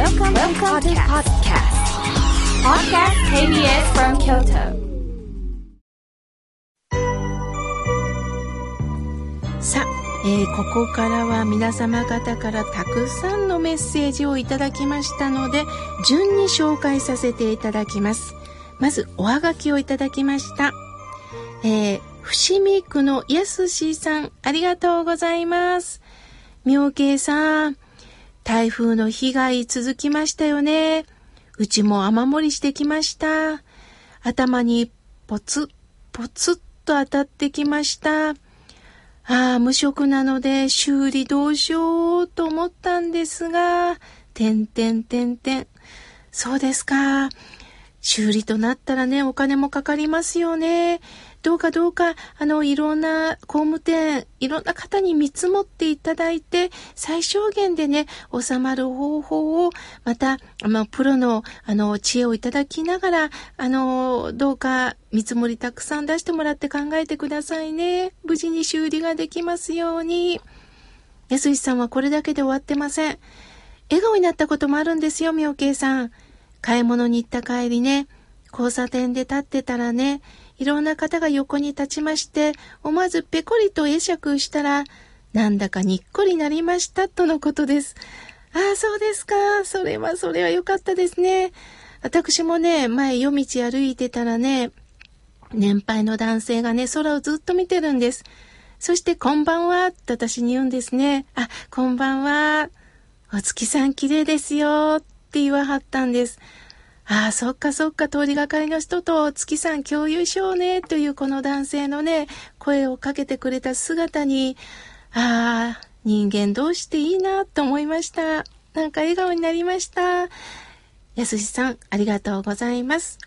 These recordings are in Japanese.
Welcome, Welcome to podcast. Podcast KBS from Kyoto. さあ、えーここからは皆様方からたくさんのメッセージをいただきましたので、順に紹介させていただきます。まず、おはがきをいただきました。えー、伏見区のやすしさん、ありがとうございます。妙慶さん、台風の被害続きましたよね。うちも雨漏りしてきました。頭にポツ、ポツッと当たってきました。ああ、無職なので修理どうしようと思ったんですが、てんてんてんてん。そうですか。修理となったらね、お金もかかりますよね。どうかどうか、あの、いろんな工務店、いろんな方に見積もっていただいて、最小限でね、収まる方法を、また、まあ、プロの、あの、知恵をいただきながら、あの、どうか見積もりたくさん出してもらって考えてくださいね。無事に修理ができますように。安井さんはこれだけで終わってません。笑顔になったこともあるんですよ、妙慶さん。買い物に行った帰りね、交差点で立ってたらね、いろんな方が横に立ちまして、思わずペコリと会釈したら、なんだかにっこりなりました、とのことです。ああ、そうですか。それは、それは良かったですね。私もね、前夜道歩いてたらね、年配の男性がね、空をずっと見てるんです。そして、こんばんは、って私に言うんですね。あ、こんばんは。お月さん綺麗ですよ、って言わはったんです。ああ、そっかそっか、通りがかりの人と月さん共有しようね、というこの男性のね、声をかけてくれた姿に、ああ、人間どうしていいな、と思いました。なんか笑顔になりました。やすしさん、ありがとうございます。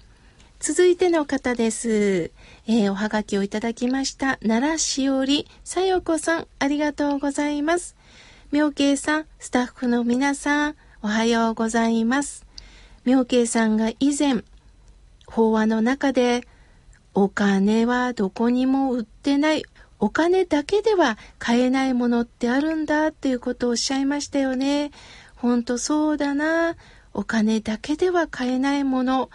続いての方です。えーおはがきをいただきました。奈良しおりさよこさん、ありがとうございます。妙慶さん、スタッフの皆さん、おはようございます。妙慶さんが以前、法話の中で、お金はどこにも売ってない。お金だけでは買えないものってあるんだっていうことをおっしゃいましたよね。ほんとそうだな。お金だけでは買えないもの、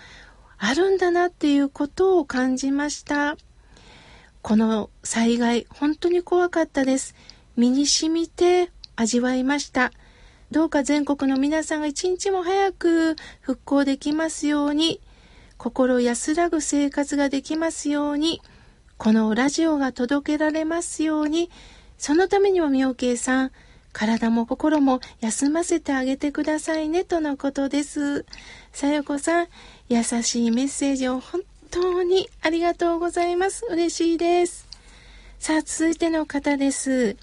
あるんだなっていうことを感じました。この災害、本当に怖かったです。身に染みて味わいました。どうか全国の皆さんが一日も早く復興できますように、心安らぐ生活ができますように、このラジオが届けられますように、そのためには妙慶さん、体も心も休ませてあげてくださいね、とのことです。さよこさん、優しいメッセージを本当にありがとうございます。嬉しいです。さあ、続いての方です。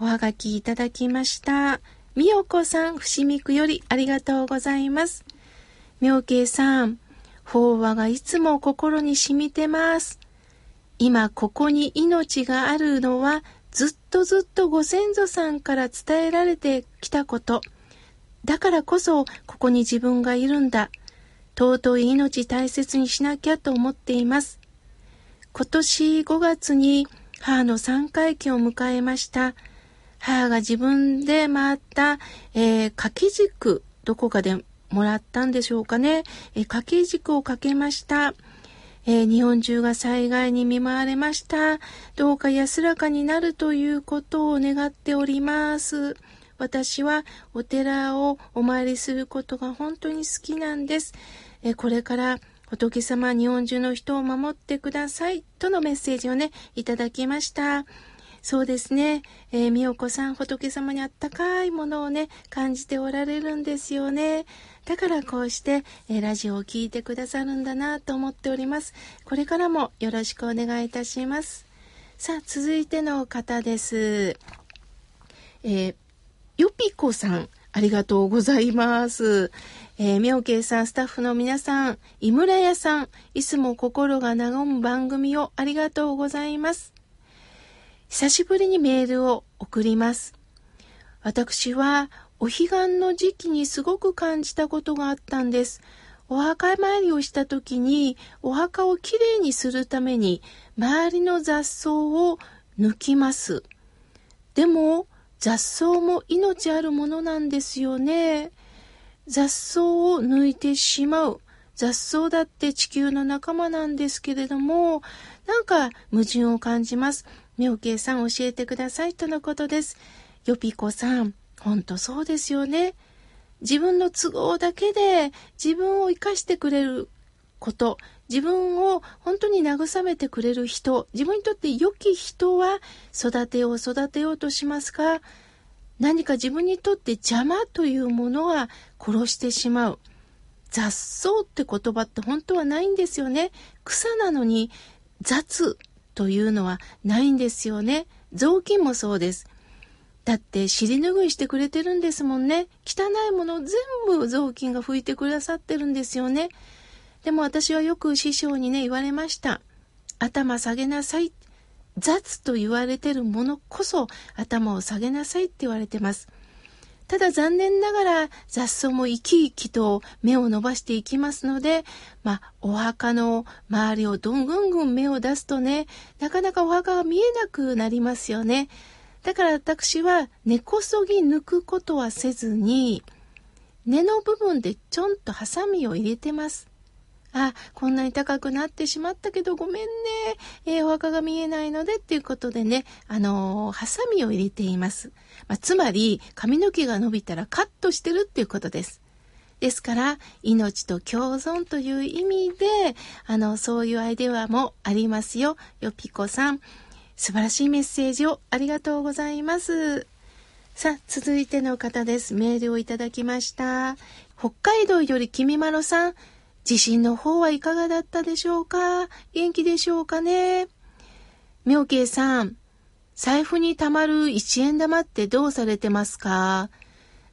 おはがきいただきました。みよこさん、伏見区よりありがとうございます。妙慶さん、法話がいつも心に染みてます。今ここに命があるのはずっとずっとご先祖さんから伝えられてきたこと。だからこそここに自分がいるんだ。尊い命大切にしなきゃと思っています。今年5月に母の三回忌を迎えました。母が自分で回った、えー掛け軸、どこかでもらったんでしょうかね。えー掛け軸をかけました。えー日本中が災害に見舞われました。どうか安らかになるということを願っております。私はお寺をお参りすることが本当に好きなんです。えこれから仏様日本中の人を守ってくださいとのメッセージをね、いただきました。そうですね。えー、みよこさん、仏様にあったかいものをね、感じておられるんですよね。だからこうして、えーラジオを聞いてくださるんだなと思っております。これからもよろしくお願いいたします。さあ、続いての方です。えーよぴこさん、ありがとうございます。えー、妙慶さん、スタッフの皆さん、井村屋さん、いつも心が和む番組をありがとうございます。久しぶりにメールを送ります。私はお彼岸の時期にすごく感じたことがあったんです。お墓参りをした時にお墓をきれいにするために周りの雑草を抜きます。でも雑草も命あるものなんですよね。雑草を抜いてしまう。雑草だって地球の仲間なんですけれども、なんか矛盾を感じます。妙慶さん教えてくださいとのことです。よぴこさん、ほんとそうですよね。自分の都合だけで自分を生かしてくれること、自分を本当に慰めてくれる人、自分にとって良き人は育てよう育てようとしますが、何か自分にとって邪魔というものは殺してしまう。雑草って言葉って本当はないんですよね。草なのに雑というのはないんですよね。雑巾もそうです。だって尻拭いしてくれてるんですもんね。汚いものを全部雑巾が拭いてくださってるんですよね。でも私はよく師匠にね言われました。頭下げなさい。雑と言われてるものこそ頭を下げなさいって言われてます。ただ残念ながら雑草も生き生きと芽を伸ばしていきますので、まあ、お墓の周りをどんぐんぐん芽を出すとね、なかなかお墓が見えなくなりますよね。だから私は根こそぎ抜くことはせずに、根の部分でちょんとハサミを入れてます。あ、こんなに高くなってしまったけどごめんね。えー、お墓が見えないのでっていうことでね、あのー、ハサミを入れています。まあ、つまり、髪の毛が伸びたらカットしてるっていうことです。ですから、命と共存という意味で、あの、そういうアイデアもありますよ。よぴこさん。素晴らしいメッセージをありがとうございます。さあ、続いての方です。メールをいただきました。北海道よりきみまろさん、地震の方はいかがだったでしょうか？元気でしょうかね？妙慶さん、財布に貯まる1円玉ってどうされてますか？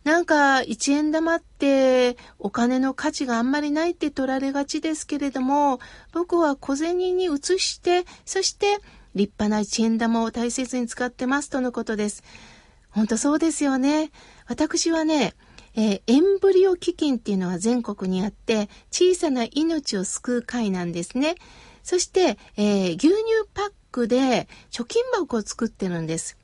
なんか1円玉ってお金の価値があんまりないって取られがちですけれども、僕は小銭に移して、そして立派な一円玉を大切に使ってますとのことです。本当そうですよね。私はね、えー、エンブリオ基金っていうのが全国にあって、小さな命を救う会なんですね。そして、えー、牛乳パックで貯金箱を作ってるんです。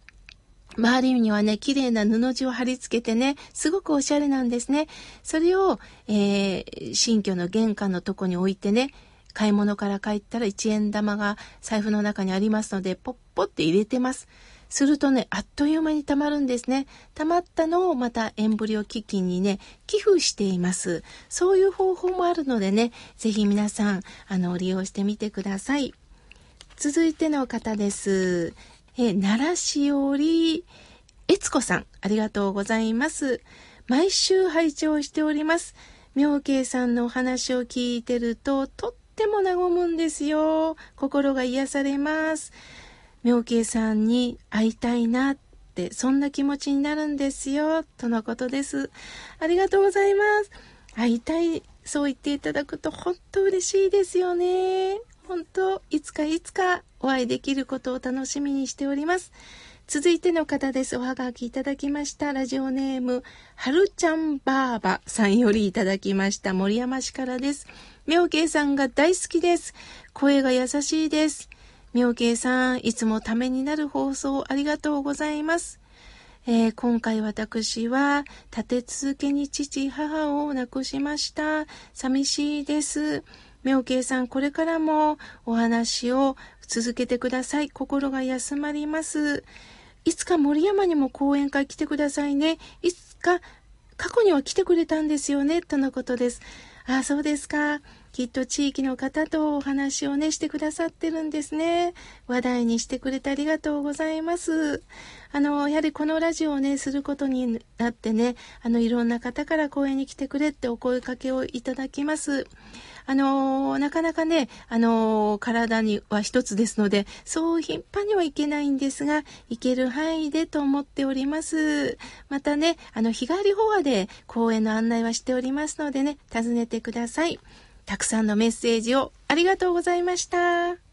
周りにはね、綺麗な布地を貼り付けてね、すごくおしゃれなんですね。それを、えー、新居の玄関のとこに置いてね、買い物から帰ったら1円玉が財布の中にありますので、ポッポって入れてます。するとね、あっという間に貯まるんですね。貯まったのをまたエンブリオ基金にね、寄付しています。そういう方法もあるのでね、ぜひ皆さん、あの、利用してみてください。続いての方です。え、奈良市より、悦子さん、ありがとうございます。毎週拝聴しております。妙慶さんのお話を聞いてると、とっても和むんですよ。心が癒されます。妙慶さんに会いたいなって、そんな気持ちになるんですよ。とのことです。ありがとうございます。会いたい、そう言っていただくと本当嬉しいですよね。本当、いつかいつかお会いできることを楽しみにしております。続いての方です。おはがきいただきました。ラジオネーム、はるちゃんばあばさんよりいただきました。森山市からです。妙慶さんが大好きです。声が優しいです。妙慶さん、いつもためになる放送ありがとうございます。えー、今回私は立て続けに父、母を亡くしました。寂しいです。妙慶さん、これからもお話を続けてください。心が休まります。いつか森山にも講演会来てくださいね。いつか過去には来てくれたんですよね。とのことです。ああ、そうですか。きっと地域の方とお話をね、してくださってるんですね。話題にしてくれてありがとうございます。あの、やはりこのラジオをね、することになってね、あの、いろんな方から公園に来てくれってお声かけをいただきます。あのなかなかね、あの体には一つですので、そう頻繁にはいけないんですが、行ける範囲でと思っております。またね、あの、日帰り法話で公園の案内はしておりますのでね、訪ねてください。たくさんのメッセージをありがとうございました。